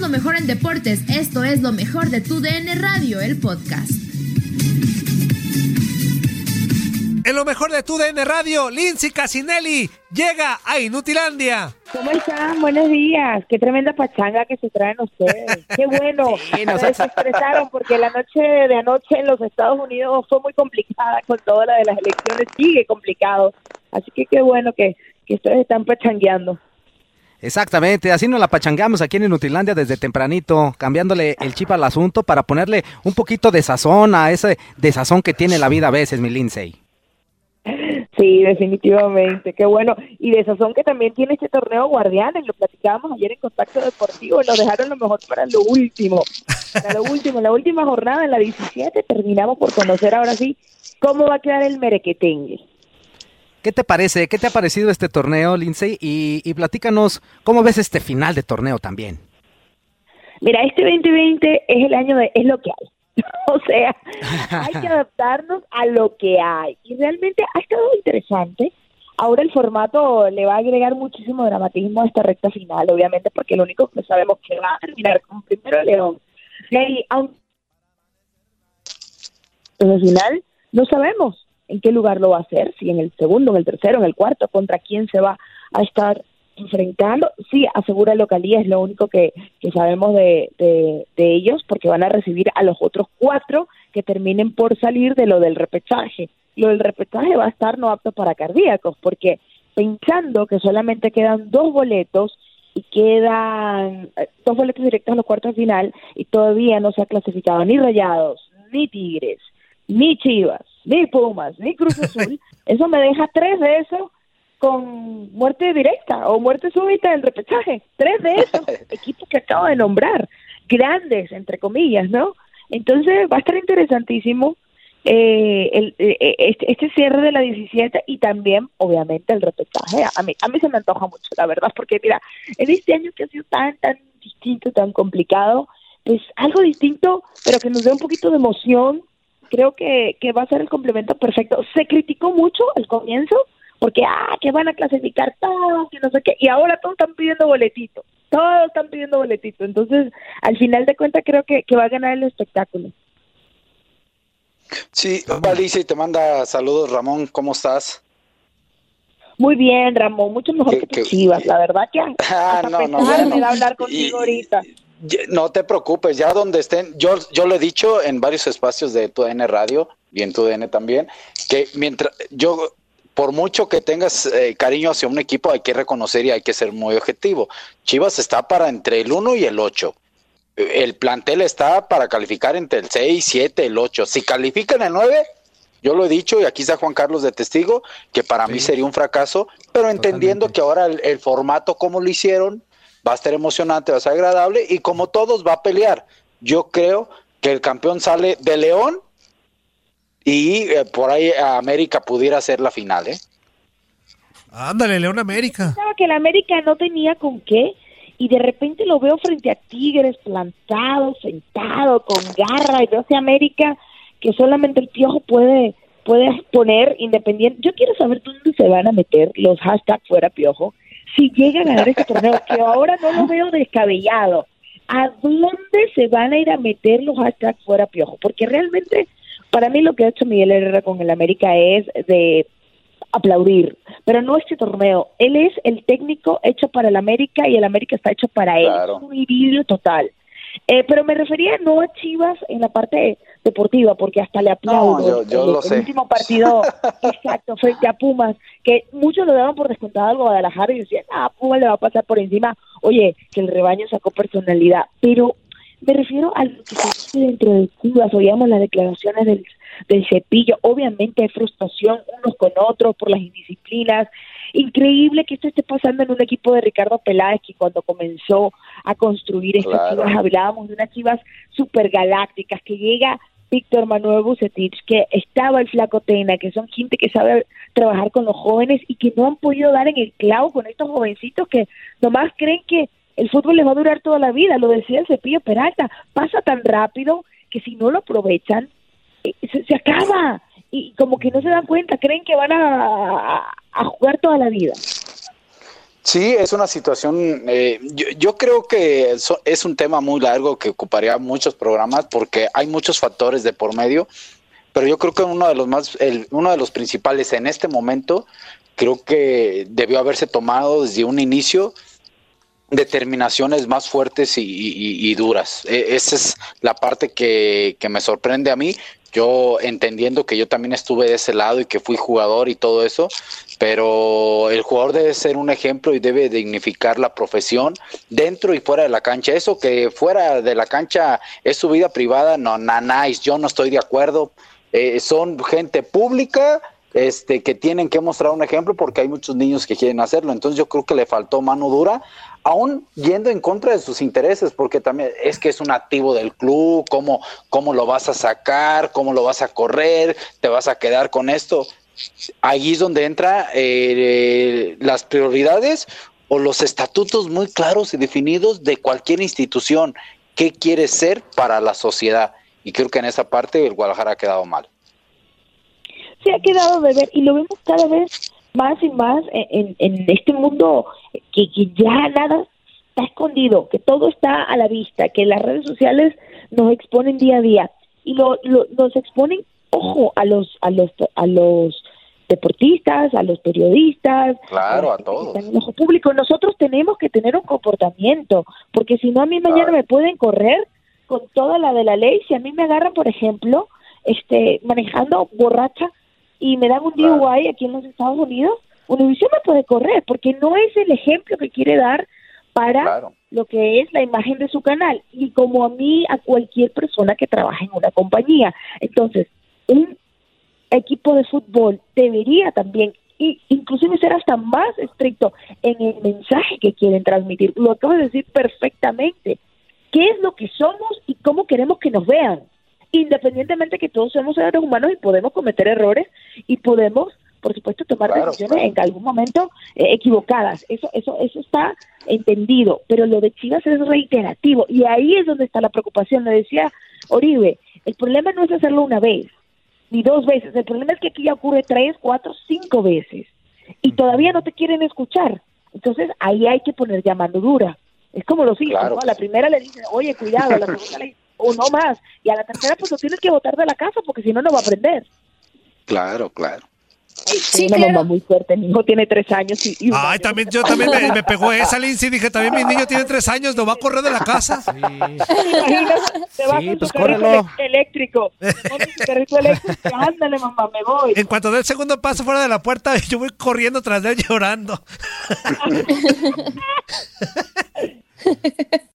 Lo mejor en deportes. Esto es lo mejor de tu DN Radio, el podcast. En lo mejor de tu DN Radio, Lindsay Casinelli llega a Inutilandia. ¿Cómo están? Buenos días. Qué tremenda pachanga que se traen ustedes. Qué bueno. Sí, nos- Se desestresaron porque la noche de anoche en los Estados Unidos fue muy complicada con toda la de las elecciones. Sigue complicado. Así que qué bueno que, que ustedes están pachangueando. Exactamente, así nos la pachangueamos aquí en Inutilandia desde tempranito, cambiándole el chip al asunto para ponerle un poquito de sazón a ese desazón que tiene la vida a veces, mi Lindsay. Sí, definitivamente, qué bueno. Y de sazón que también tiene este torneo Guardianes, lo platicábamos ayer en Contacto Deportivo, nos dejaron lo mejor para lo último. Para lo último, la última jornada, en la 17, terminamos por conocer ahora sí cómo va a quedar el merequetengue. ¿Qué te parece? ¿Qué te ha parecido este torneo, Lindsay? Y, y platícanos, ¿cómo ves este final de torneo también? Mira, este 2020 es el año de, es lo que hay. o sea, hay que adaptarnos a lo que hay. Y realmente ha estado interesante. Ahora el formato le va a agregar muchísimo dramatismo a esta recta final, obviamente, porque lo único que sabemos que va a terminar con primero León. Y aunque en el final no sabemos en qué lugar lo va a hacer, si en el segundo, en el tercero, en el cuarto, contra quién se va a estar enfrentando. Sí, asegura localía, es lo único que, sabemos de ellos, porque van a recibir a los otros cuatro que terminen por salir de lo del repechaje. Lo del repechaje va a estar no apto para cardíacos, porque pensando que solamente quedan dos boletos y quedan eh, dos boletos directos a los cuartos de final y todavía no se ha clasificado ni Rayados, ni Tigres, ni Chivas, ni Pumas, ni Cruz Azul, eso me deja tres de esos con muerte directa o muerte súbita del repechaje. Tres de esos equipos que acabo de nombrar, grandes, entre comillas, ¿no? Entonces va a estar interesantísimo eh, el, eh, este, este cierre de la 17 y también, obviamente, el repechaje. A mí, a mí se me antoja mucho, la verdad, porque mira, en este año que ha sido tan, tan distinto, tan complicado, pues algo distinto, pero que nos dé un poquito de emoción, creo que, que va a ser el complemento perfecto. Se criticó mucho al comienzo, porque, ah, que van a clasificar todos, que no sé qué, y ahora todos están pidiendo boletito, todos están pidiendo boletito. Entonces, al final de cuentas, creo que, que va a ganar el espectáculo. Sí, Alicia, y te manda saludos, Ramón, ¿cómo estás? Muy bien, Ramón, mucho mejor Que- que que- chivas, la verdad que Ah, no, no, me da hablar contigo ahorita. No te preocupes, ya donde estén, yo, yo lo he dicho en varios espacios de tu DN Radio y en tu DN también, que mientras yo por mucho que tengas eh, cariño hacia un equipo, hay que reconocer y hay que ser muy objetivo. Chivas está para entre el 1 y el 8. El plantel está para calificar entre el 6, 7, el 8. Si califican el 9, yo lo he dicho y aquí está Juan Carlos de testigo, que para mí sería un fracaso, pero entendiendo que ahora el, el, formato como lo hicieron va a estar emocionante, va a ser agradable y como todos va a pelear. Yo creo que el campeón sale de León y eh, por ahí América pudiera ser la final, ¿eh? Ándale, León América. Pensaba que la América no tenía con qué y de repente lo veo frente a Tigres plantado, sentado, con garra y yo sé América que solamente el piojo puede puede poner independiente. Yo quiero saber dónde se van a meter los hashtags fuera piojo si llegan a ganar este torneo, que ahora no lo veo descabellado. ¿A dónde se van a ir a meter los hashtags fuera piojo? Porque realmente para mí lo que ha hecho Miguel Herrera con el América es de aplaudir, pero no este torneo. Él es el técnico hecho para el América y el América está hecho para él. Es un idilio total. Eh, pero me refería no a Chivas en la parte deportiva, porque hasta le aplaudo. el, último partido, exacto, frente a Pumas, que muchos lo daban por descontado al Guadalajara y decían, ah, Pumas le va a pasar por encima. Oye, que el rebaño sacó personalidad, pero me refiero a lo que se dentro de Chivas, oíamos las declaraciones del, del cepillo, obviamente hay frustración unos con otros por las indisciplinas, increíble que esto esté pasando en un equipo de Ricardo Peláez que cuando comenzó a construir estas chivas hablábamos de unas chivas super galácticas que llega Víctor Manuel Bucetich, que estaba el Flaco Tena, que son gente que sabe trabajar con los jóvenes y que no han podido dar en el clavo con estos jovencitos que nomás creen que el fútbol les va a durar toda la vida, lo decía el Cepillo Peralta, pasa tan rápido que si no lo aprovechan, eh, se, acaba y como que no se dan cuenta, creen que van a, jugar toda la vida. Sí, es una situación, eh, yo, creo que es un tema muy largo que ocuparía muchos programas porque hay muchos factores de por medio, pero yo creo que uno de los más, uno de los principales en este momento, creo que debió haberse tomado desde un inicio determinaciones más fuertes y, duras. E, esa es la parte que, me sorprende a mí. Yo entendiendo que yo también estuve de ese lado y que fui jugador y todo eso, pero el jugador debe ser un ejemplo y debe dignificar la profesión dentro y fuera de la cancha. Eso que fuera de la cancha es su vida privada, no, nanáis, yo no estoy de acuerdo. Eh, son gente pública este, que tienen que mostrar un ejemplo porque hay muchos niños que quieren hacerlo. Entonces yo creo que le faltó mano dura aún yendo en contra de sus intereses, porque también es que es un activo del club, cómo, cómo lo vas a sacar, cómo lo vas a correr, te vas a quedar con esto. Ahí es donde entra eh, las prioridades o los estatutos muy claros y definidos de cualquier institución. ¿Qué quiere ser para la sociedad? Y creo que en esa parte el Guadalajara ha quedado mal. Se ha quedado de ver y lo vemos cada vez más y más en, este mundo que, ya nada está escondido, que todo está a la vista, que las redes sociales nos exponen día a día y lo, nos exponen, ojo, a los a los a los deportistas, a los periodistas, claro, a todos. En el ojo público, nosotros tenemos que tener un comportamiento, porque si no a mí mañana me pueden correr con toda la de la ley, si a mí me agarran, por ejemplo, este manejando borracha y me dan un DUI aquí en los Estados Unidos, Univision me puede correr porque no es el ejemplo que quiere dar para lo que es la imagen de su canal y como a mí, a cualquier persona que trabaje en una compañía. Entonces, un equipo de fútbol debería también y inclusive ser hasta más estricto en el mensaje que quieren transmitir. Lo acabo de decir perfectamente. ¿Qué es lo que somos y cómo queremos que nos vean? Independientemente que todos somos seres humanos y podemos cometer errores y podemos por supuesto tomar decisiones en algún momento eh, equivocadas. Eso eso eso está entendido pero lo de Chivas es reiterativo y ahí es donde está la preocupación. Le decía Oribe el problema no es hacerlo una vez ni dos veces el problema es que aquí ya ocurre tres cuatro cinco veces y todavía no te quieren escuchar. Entonces ahí hay que poner ya mano dura. Es como los hijos a la primera le dicen oye cuidado a la segunda le dicen o no más. Y a la tercera, pues lo tienes que botar de la casa porque si no, no va a aprender. Claro, claro. Sí, una mamá muy fuerte. Mi hijo tiene tres años y. Ay, también, yo también me, pegó esa, Lindsay. Dije, también mi niño tiene tres años, no va a correr de la casa. Sí. Te va con pues su carrito eléctrico. Carrito eléctrico. Ándale, mamá, me voy. En cuanto dé el segundo paso fuera de la puerta, yo voy corriendo tras de él llorando.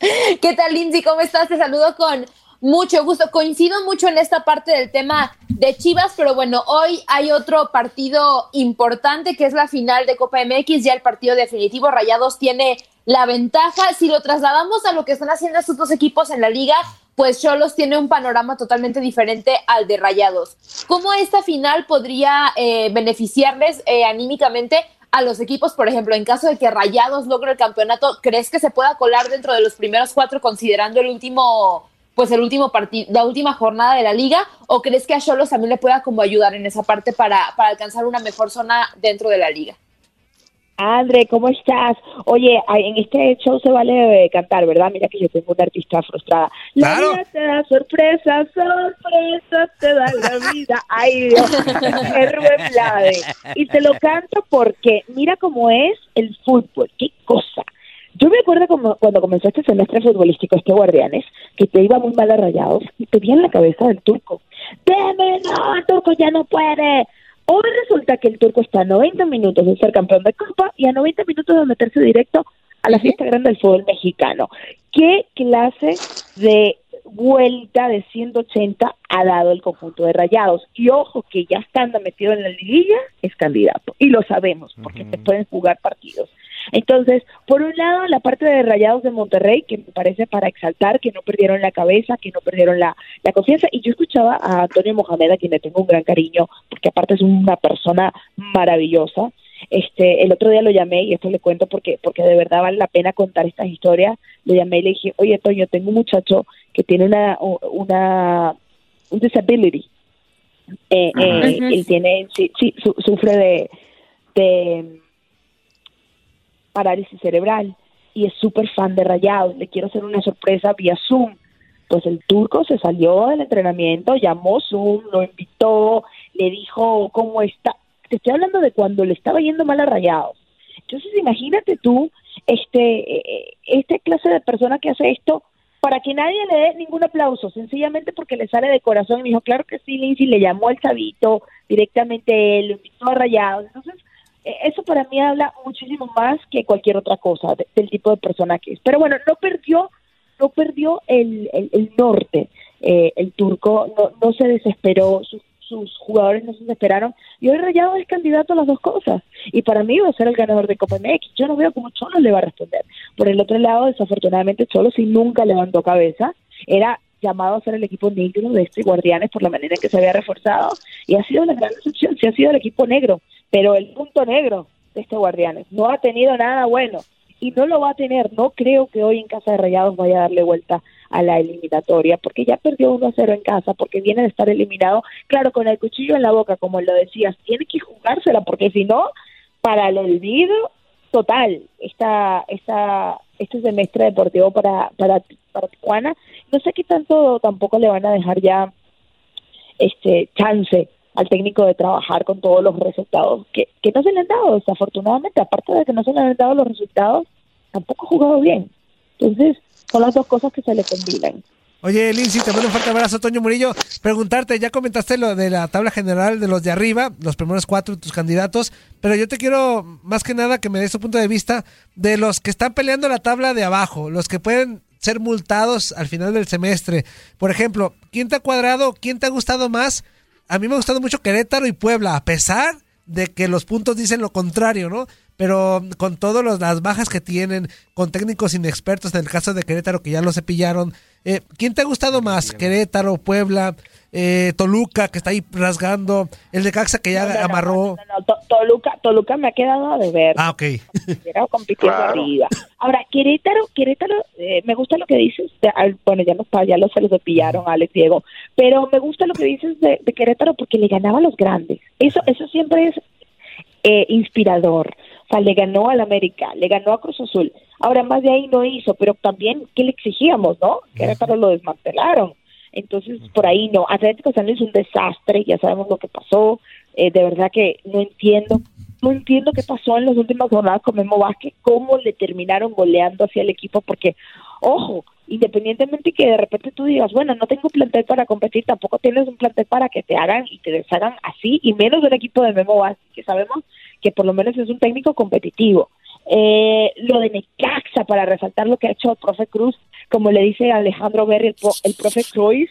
¿Qué tal, Lindsay? ¿Cómo estás? Te saludo con mucho gusto. Coincido mucho en esta parte del tema de Chivas, pero bueno, hoy hay otro partido importante que es la final de Copa MX, ya el partido definitivo. Rayados tiene la ventaja. Si lo trasladamos a lo que están haciendo estos dos equipos en la liga, pues Cholos tiene un panorama totalmente diferente al de Rayados. ¿Cómo esta final podría eh, beneficiarles eh, anímicamente? A los equipos, por ejemplo, en caso de que Rayados logre el campeonato, ¿crees que se pueda colar dentro de los primeros cuatro considerando el último, pues el último partido, la última jornada de la liga? ¿O crees que a Cholos también le pueda como ayudar en esa parte para, para alcanzar una mejor zona dentro de la liga? André, ¿cómo estás? Oye, en este show se vale cantar, ¿verdad? Mira que yo tengo una artista frustrada. La vida te da sorpresa, sorpresa te da la vida. Ay, Dios, es Rubén Blade. Y te lo canto porque mira cómo es el fútbol, qué cosa. Yo me acuerdo como cuando comenzó este semestre futbolístico, este Guardianes, que te iba muy mal a rayados y te vi en la cabeza del turco. ¡Deme, no, el turco ya no puede! Hoy resulta que el turco está a 90 minutos de ser campeón de Copa y a 90 minutos de meterse directo a la fiesta grande del fútbol mexicano. ¿Qué clase de vuelta de 180 ha dado el conjunto de Rayados? Y ojo que ya estando metido en la liguilla es candidato y lo sabemos porque se pueden jugar partidos. Entonces, por un lado, la parte de Rayados de Monterrey, que me parece para exaltar, que no perdieron la cabeza, que no perdieron la, la confianza. Y yo escuchaba a Antonio Mohamed, a quien le tengo un gran cariño, porque aparte es una persona maravillosa. Este, el otro día lo llamé y esto le cuento porque, porque de verdad vale la pena contar estas historias. Lo llamé y le dije, oye, Toño, tengo un muchacho que tiene una, una, un disability. Eh, eh, él tiene, sí, sí, sufre de, de parálisis cerebral y es súper fan de Rayados. Le quiero hacer una sorpresa vía Zoom. Pues el turco se salió del entrenamiento, llamó Zoom, lo invitó, le dijo cómo está. Te estoy hablando de cuando le estaba yendo mal a Rayados. Entonces imagínate tú, este, eh, esta clase de persona que hace esto para que nadie le dé ningún aplauso, sencillamente porque le sale de corazón y me dijo, claro que sí, Lindsay, le llamó al chavito, directamente él, lo invitó a Rayados. Entonces, eso para mí habla muchísimo más que cualquier otra cosa del tipo de persona que es. Pero bueno, no perdió, no perdió el, el, norte. Eh, el turco no, no se desesperó, sus, sus jugadores no se desesperaron y hoy Rayado es candidato a las dos cosas y para mí va a ser el ganador de Copa MX. Yo no veo cómo Cholo le va a responder. Por el otro lado, desafortunadamente Cholo sí nunca levantó cabeza, era llamado a ser el equipo negro de este Guardianes por la manera en que se había reforzado y ha sido la gran decepción, sí ha sido el equipo negro, pero el punto negro de este Guardianes no ha tenido nada bueno y no lo va a tener, no creo que hoy en Casa de Rayados vaya a darle vuelta a la eliminatoria, porque ya perdió 1 a 0 en casa, porque viene de estar eliminado, claro, con el cuchillo en la boca, como lo decías, tiene que jugársela, porque si no, para el olvido total, esta, esta, este semestre deportivo para, para, para Tijuana, no sé qué tanto tampoco le van a dejar ya este chance al técnico de trabajar con todos los resultados que, que no se le han dado, desafortunadamente, aparte de que no se le han dado los resultados, tampoco ha jugado bien. Entonces, son las dos cosas que se le combinan. Oye, Lindsay, te mando un fuerte abrazo, Toño Murillo. Preguntarte, ya comentaste lo de la tabla general de los de arriba, los primeros cuatro de tus candidatos, pero yo te quiero más que nada que me des tu punto de vista de los que están peleando la tabla de abajo, los que pueden ser multados al final del semestre. Por ejemplo, ¿quién te ha cuadrado, quién te ha gustado más? A mí me ha gustado mucho Querétaro y Puebla, a pesar de que los puntos dicen lo contrario, ¿no? Pero con todas las bajas que tienen, con técnicos inexpertos, en el caso de Querétaro que ya lo cepillaron, Eh, ¿Quién te ha gustado más? ¿Querétaro, Puebla, eh, Toluca, que está ahí rasgando, el de Caxa que ya No, no, no, amarró? no, no, To- Toluca, Toluca me ha quedado a deber. Ah, ok. Compitiendo Claro. arriba. Ahora, Querétaro, Querétaro, eh, me gusta lo que dices, de- al- bueno, ya, nos, ya lo, se los pillaron a Alex Diego, pero me gusta lo que dices de, de Querétaro porque le ganaba a los grandes. Eso, eso siempre es eh, inspirador. O sea, le ganó al América, le ganó a Cruz Azul. Ahora, más de ahí no hizo, pero también, ¿qué le exigíamos, no? Querétaro lo desmantelaron. Entonces, por ahí no. Atlético San Luis un desastre, ya sabemos lo que pasó. Eh, de verdad que no entiendo. No entiendo qué pasó en las últimas jornadas con Memo Vázquez, cómo le terminaron goleando hacia el equipo, porque, ojo, independientemente que de repente tú digas, bueno, no tengo plantel para competir, tampoco tienes un plantel para que te hagan y te deshagan así, y menos de un equipo de Memo Vázquez, que sabemos que por lo menos es un técnico competitivo. Eh, lo de Necaxa, para resaltar lo que ha hecho el profe Cruz, como le dice Alejandro Berri, el, el profe Cruz,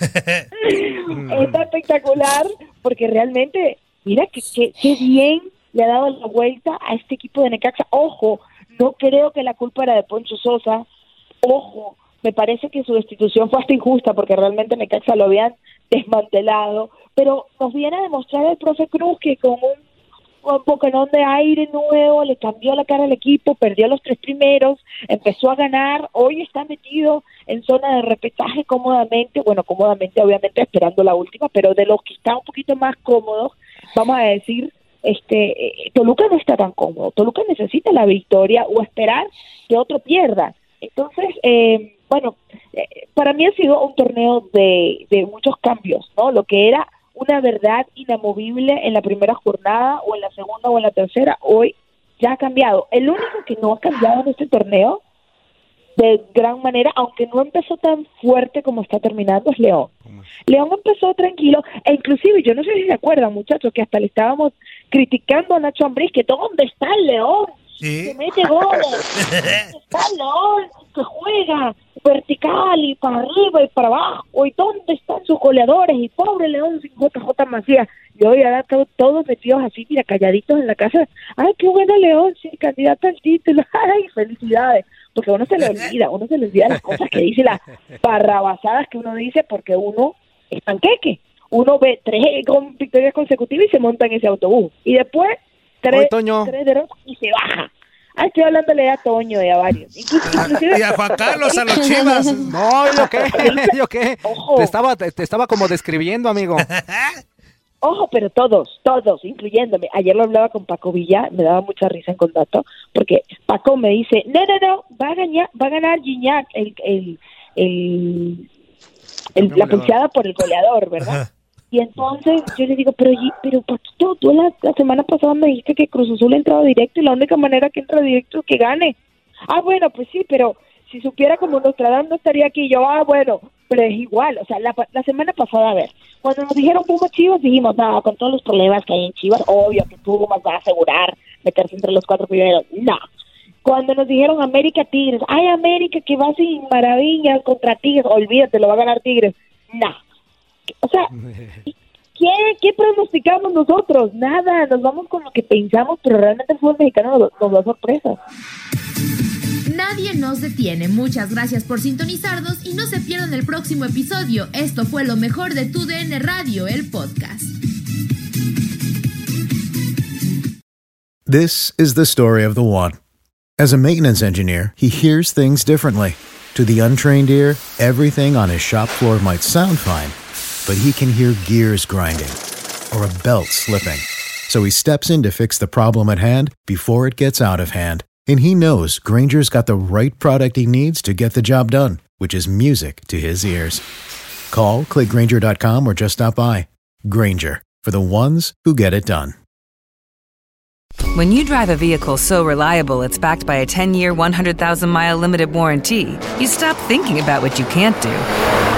está espectacular, porque realmente, mira que, que, qué bien le ha dado la vuelta a este equipo de Necaxa. Ojo, no creo que la culpa era de Poncho Sosa. Ojo, me parece que su destitución fue hasta injusta porque realmente Necaxa lo habían desmantelado. Pero nos viene a demostrar el profe Cruz que con un un bocanón de aire nuevo, le cambió la cara al equipo, perdió los tres primeros, empezó a ganar, hoy está metido en zona de repetaje cómodamente, bueno, cómodamente obviamente esperando la última, pero de los que están un poquito más cómodos, vamos a decir, este eh, Toluca no está tan cómodo, Toluca necesita la victoria o esperar que otro pierda. Entonces, eh, bueno, eh, para mí ha sido un torneo de, de muchos cambios, ¿no? Lo que era una verdad inamovible en la primera jornada o en la segunda o en la tercera, hoy ya ha cambiado. El único que no ha cambiado en este torneo de gran manera, aunque no empezó tan fuerte como está terminando, es León. León empezó tranquilo, e inclusive, yo no sé si se acuerdan, muchachos, que hasta le estábamos criticando a Nacho Ambriz, que ¿dónde está el León? Que mete goles, ¿Dónde está León? Que juega vertical y para arriba y para abajo, ¿y dónde están sus goleadores? Y pobre León sin JJ Macías, y hoy ahora to- todos metidos así, mira, calladitos en la casa, ay, qué bueno León, sí, candidato al título, ay, felicidades, porque uno se le olvida, uno se le olvida las cosas que dice, las barrabasadas que uno dice, porque uno es panqueque, uno ve tres con victorias consecutivas y se monta en ese autobús, y después tres, Toño. tres y se baja. Ah, estoy hablándole a Toño y a varios. Inclusive- Y a Juan Carlos, a los Chivas. No, ¿yo qué? ¿Yo qué? Ojo. Te estaba, te, te estaba como describiendo, amigo. Ojo, pero todos, todos, incluyéndome. Ayer lo hablaba con Paco Villa, me daba mucha risa en contacto, porque Paco me dice, no, no, no, va a ganar, va a ganar Gignac, el, el, el, el- la pulseada por el goleador, ¿verdad? Y entonces yo le digo, pero, pero Paquito, tú la, la semana pasada me dijiste que Cruz Azul ha entrado directo y la única manera que entra directo es que gane. Ah, bueno, pues sí, pero si supiera como Nostradamus no estaría aquí. Yo, ah, bueno, pero es igual. O sea, la, la semana pasada, a ver, cuando nos dijeron Pumas Chivas, dijimos, no, con todos los problemas que hay en Chivas, obvio que Pumas va a asegurar meterse entre los cuatro primeros. No. Cuando nos dijeron América Tigres, ay, América que va sin maravillas contra Tigres, olvídate, lo va a ganar Tigres. No. O sea, ¿qué, ¿qué pronosticamos nosotros? Nada, nos vamos con lo que pensamos, pero realmente el fútbol mexicano nos, nos da sorpresas. Nadie nos detiene. Muchas gracias por sintonizarnos y no se pierdan el próximo episodio. Esto fue lo mejor de Tu DN Radio, el podcast. This is the story of the one. As a maintenance engineer, he hears things differently. To the untrained ear, everything on his shop floor might sound fine, but he can hear gears grinding or a belt slipping. So he steps in to fix the problem at hand before it gets out of hand. And he knows Granger's got the right product he needs to get the job done, which is music to his ears. Call, clickgranger.com, or just stop by. Granger, for the ones who get it done. When you drive a vehicle so reliable it's backed by a 10 year, 100,000 mile limited warranty, you stop thinking about what you can't do